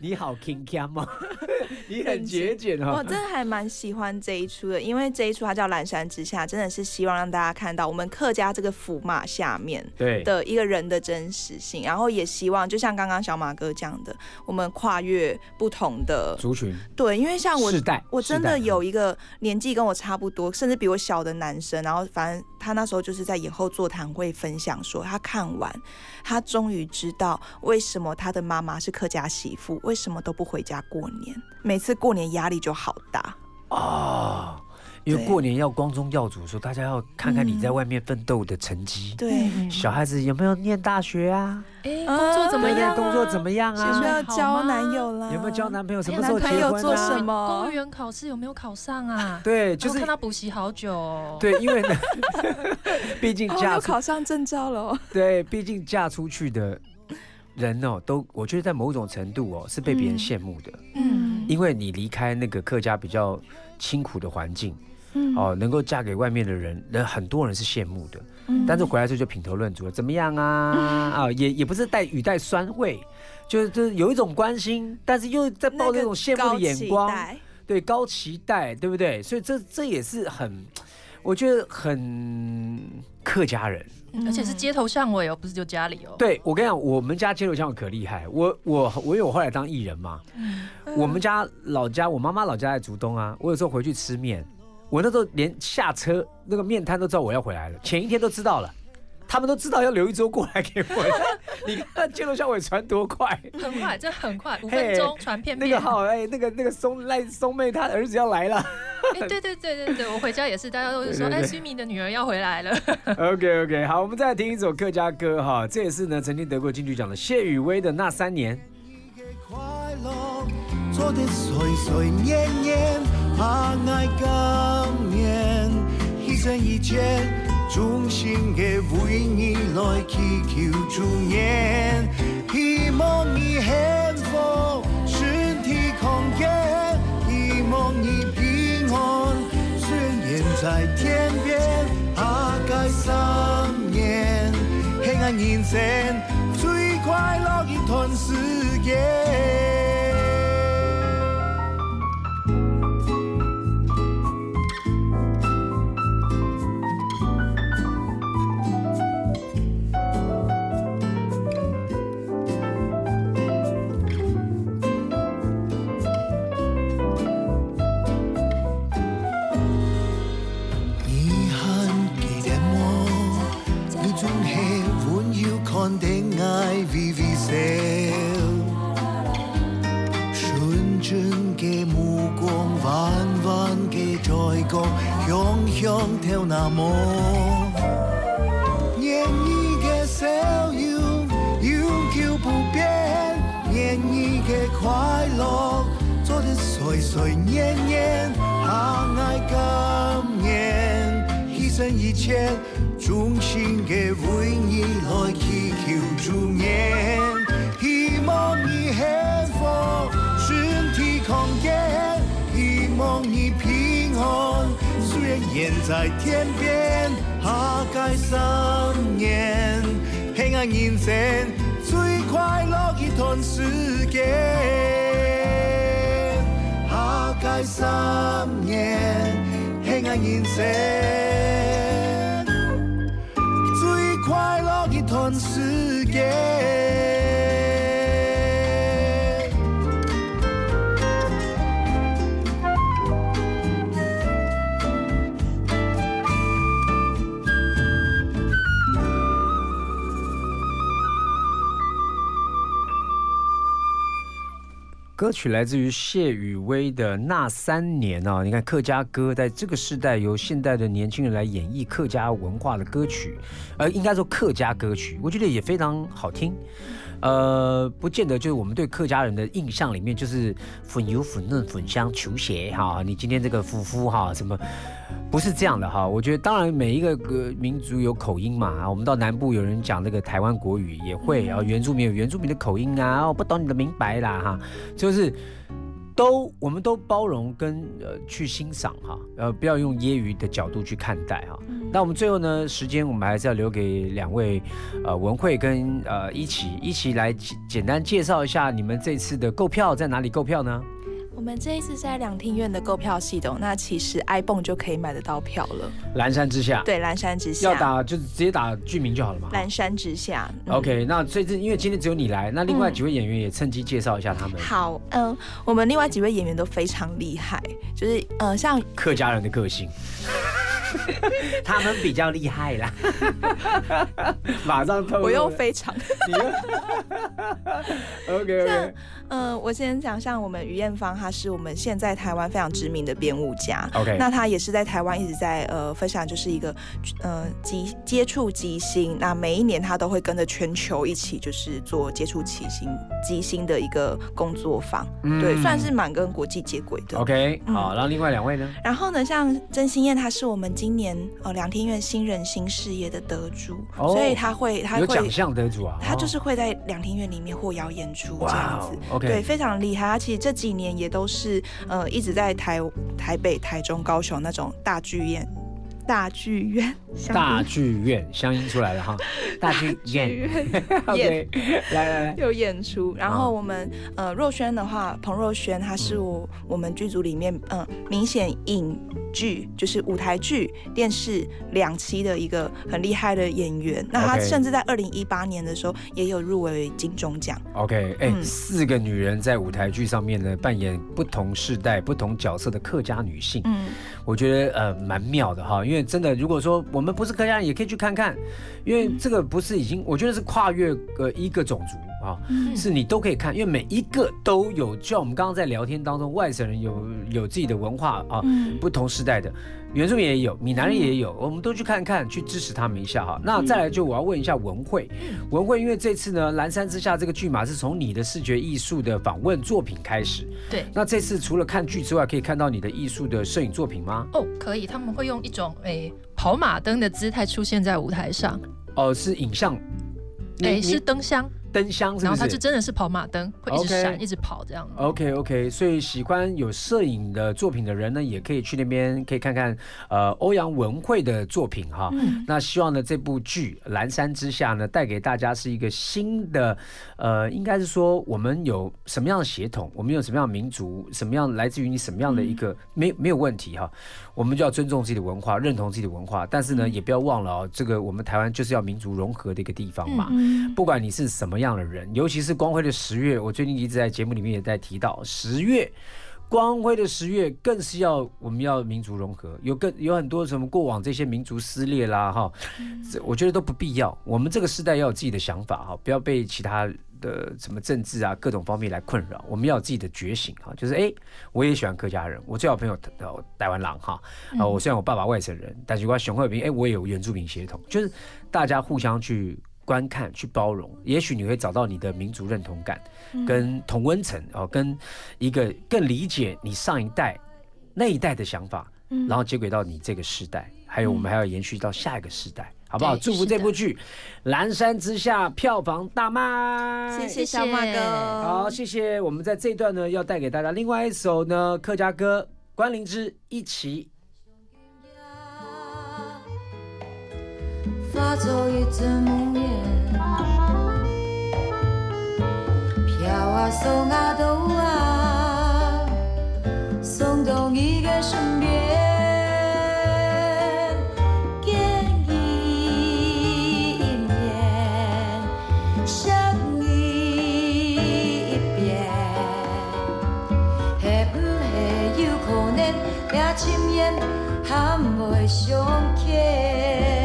Speaker 1: 你好 king cam 哦，[LAUGHS] 你很节俭哦。
Speaker 2: 我真的还蛮喜欢这一出的，因为这一出它叫《蓝山之下》，真的是希望让大家看到我们客家这个符码下面
Speaker 1: 对。
Speaker 2: 的一个人的真实性，然后也希望就像刚刚小马哥讲的，我们跨越不同的
Speaker 1: 族群，
Speaker 2: 对，因为像我我真的有一个年纪跟我差不多，甚至比我小的男生，然后反正他那时候就是在演后座谈会分享说，他看完，他终于知道为什么他的妈妈是客家媳妇，为什么都不回家过年，每次过年压力就好大。
Speaker 1: 哦，因为
Speaker 2: 对
Speaker 1: 过年要光宗耀祖的时候，大家要看看你在外面奋斗的成绩。
Speaker 2: 对，
Speaker 1: 小孩子有没有念大学啊？
Speaker 3: 哎，工作怎么样啊？
Speaker 1: 工作怎么样啊
Speaker 2: 有
Speaker 1: 啊？
Speaker 2: 没有交男友啦？
Speaker 1: 有没有交男朋友？什么
Speaker 2: 哎
Speaker 1: 时候结
Speaker 2: 男朋友做？什么
Speaker 3: 公务员考试有没有考上啊？
Speaker 1: 对，就是
Speaker 3: 看他补习好久哦。
Speaker 1: 对，因为呢，[LAUGHS] 毕竟
Speaker 2: 哦，
Speaker 1: 嫁出
Speaker 2: 又考上证照了哦。
Speaker 1: 对，毕竟嫁出去的人哦，都我觉得在某种程度哦是被别人
Speaker 2: 嗯。
Speaker 1: 羡慕的，
Speaker 2: 嗯。
Speaker 1: 因为你离开那个客家比较清苦的环境
Speaker 2: 嗯。
Speaker 1: 哦，能够嫁给外面的人，人很多人是羡慕的，
Speaker 2: 嗯。
Speaker 1: 但是回来之后就品头论足了，怎么样啊？啊，也也不是带语带酸味，就是就是有一种关心，但是又在抱着一种羡慕的眼光，对高期待，对不对？所以这这也是很，我觉得很客家人。
Speaker 3: 而且是街头巷尾哦，不是就家里哦。
Speaker 1: 对我跟你讲，我们家街头巷尾可厉害。我我我因为我后来当艺人嘛，我们家老家我妈妈老家在竹东啊，我有时候回去吃面，我那时候连下车那个面摊都知道我要回来了，前一天都知道了。他们都知道要留一桌过来给我，[LAUGHS] 你看街头巷尾传多快，
Speaker 3: 很快，这很快，五分钟传片片。
Speaker 1: 那个好哎，那个那个松赖松妹她儿子要来了。[LAUGHS]
Speaker 3: 哎，对对对对对，我回家也是，大家都是说，[LAUGHS] 哎，苏米的女儿要回来了。
Speaker 1: OK OK，好，我们再来听一首客家歌哈，这也是呢曾经得过金曲奖的谢雨薇的那三年。
Speaker 15: 衷心嘅为你来祈求祝愿，希望你幸福，身体康健，希望你平安，虽然在天边，下界三年，幸运人生最快乐一段时间。有那么，念你的所有，永久不变；念你的快乐，昨天岁岁年年，相爱今年，牺牲一切，忠心的为你来。在天边下街三年黑暗人间最快乐一段时间下街三年黑暗人间最快乐一段时间。
Speaker 1: 歌曲来自于谢雨薇的《那三年》啊，你看客家歌在这个时代由现代的年轻人来演绎客家文化的歌曲，呃，应该说客家歌曲，我觉得也非常好听。呃，不见得就是我们对客家人的印象里面就是粉油粉嫩粉香球鞋哈，你今天这个夫妇哈什么，不是这样的哈。我觉得当然每一个个民族有口音嘛，我们到南部有人讲那个台湾国语也会，然后原住民有原住民的口音啊，我不懂你的明白啦哈，就是。都，我们都包容跟呃去欣赏哈，呃不要用揶揄的角度去看待哈。那我们最后呢，时间我们还是要留给两位，呃文慧跟呃一起一起来简简单介绍一下你们这次的购票在哪里购票呢？
Speaker 2: 我们这一次在两厅院的购票系统，那其实 iPhone 就可以买得到票了。
Speaker 1: 蓝山之下，
Speaker 2: 对，蓝山之下
Speaker 1: 要打就直接打剧名就好了嘛。
Speaker 2: 蓝山之下。嗯
Speaker 1: OK，那这次因为今天只有你来，那另外几位演员也趁机介绍一下他们。
Speaker 2: 好，嗯、我们另外几位演员都非常厉害，就是呃，像
Speaker 1: 客家人的个性，[LAUGHS] 他们比较厉害啦。[LAUGHS] 马上透露了，
Speaker 2: 我又非常。
Speaker 1: OK OK。[LAUGHS]
Speaker 2: 嗯，我先讲，像我们于艳芳，她是我们现在台湾非常知名的编舞家。
Speaker 1: OK
Speaker 2: 那他也是在台湾一直在呃分享，就是一个呃即接触即兴。那每一年他都会跟着全球一起，就是做接触即兴即兴的一个工作坊。
Speaker 1: 嗯
Speaker 2: 对，算是蛮跟国际接轨的。
Speaker 1: OK，
Speaker 2: 嗯
Speaker 1: 好，然后另外两位呢？
Speaker 2: 然后呢，像曾心燕，她是我们今年呃两厅院新人新事业的得主，
Speaker 1: 哦
Speaker 2: 所以她会她会
Speaker 1: 有奖项得主啊，
Speaker 2: 他就
Speaker 1: 哦
Speaker 2: 是会在两厅院里面获邀演出这样子
Speaker 1: ，，OK
Speaker 2: 对，非常厉害。他其实这几年也都都是呃一直在台台北、台中、高雄那种大剧院、[LAUGHS] 大剧院、
Speaker 1: 大剧院乡音出来了哈，大剧院，OK，来来来，
Speaker 2: 有演出。然后我们呃若轩的话，彭若轩她是我我们剧组里面嗯、呃明显影剧就是舞台剧、电视两栖的一个很厉害的演员。那她甚至在二零一八年的时候也有入围金钟奖。
Speaker 1: OK，哎、
Speaker 2: 嗯
Speaker 1: 四个女人在舞台剧上面呢，扮演不同世代、不同角色的客家女性，
Speaker 2: 嗯，
Speaker 1: 我觉得呃蛮妙的哈。因为真的，如果说我们不是客家人，也可以去看看，因为这个不是已经，我觉得是跨越呃一个种族啊，
Speaker 2: 嗯。
Speaker 1: 是你都可以看，因为每一个都有，就像我们刚刚在聊天当中，外省人有有自己的文化啊，
Speaker 2: 嗯。
Speaker 1: 不同时代的。原住民也有，闽南人也有，我们都去看看，去支持他们一下哈。那再来就我要问一下文慧，文慧，因为这次呢《蓝山之下》这个剧嘛是从你的视觉艺术的访问作品开始，
Speaker 3: 对，
Speaker 1: 那这次除了看剧之外，可以看到你的艺术的摄影作品吗？
Speaker 3: 哦，可以，他们会用一种诶、跑马灯的姿态出现在舞台上，
Speaker 1: 哦，是影像，你
Speaker 3: 诶、是灯箱，
Speaker 1: 灯箱，是是？
Speaker 3: 然后它就真的是跑马灯，会一直闪，一直跑这样。
Speaker 1: OK OK，所以喜欢有摄影的作品的人呢，也可以去那边可以看看呃欧阳文慧的作品哈。
Speaker 3: 嗯
Speaker 1: 那希望呢这部剧《蓝山之下》呢，带给大家是一个新的呃，应该是说我们有什么样的血统，我们有什么样的民族，什么样来自于你什么样的一个、没没有问题哈。我们就要尊重自己的文化，认同自己的文化，但是呢，也不要忘了哦，这个我们台湾就是要民族融合的一个地方嘛。
Speaker 3: 嗯
Speaker 1: 不管你是什么样的人，尤其是光辉的十月，我最近一直在节目里面也在提到十月。光辉的十月更是要我们要民族融合，有更有很多什么过往这些民族撕裂啦哈，这我觉得都不必要。我们这个时代要有自己的想法哈，不要被其他的什么政治啊各种方面来困扰。我们要有自己的觉醒哈，就是哎，我也喜欢客家人，我最好朋友呃台湾狼哈啊，我虽然我爸爸外省人，但是我熊鹤平哎，我也有原住民血统，就是大家互相去。观看去包容，也许你会找到你的民族认同感，
Speaker 3: 嗯
Speaker 1: 跟同温层哦，跟一个更理解你上一代那一代的想法，
Speaker 3: 嗯
Speaker 1: 然后接轨到你这个时代，还有我们还要延续到下一个时代，好不好？祝福这部剧《蓝山之下》票房大卖，
Speaker 2: 谢谢小马哥。
Speaker 1: 好，谢谢。我们在这一段呢，要带给大家另外一首呢客家歌，关灵芝一起。
Speaker 9: 化作一阵啊送啊走啊，送到你的身边，见你一面，想你一遍，会不会有可能俩亲眼还袂相见？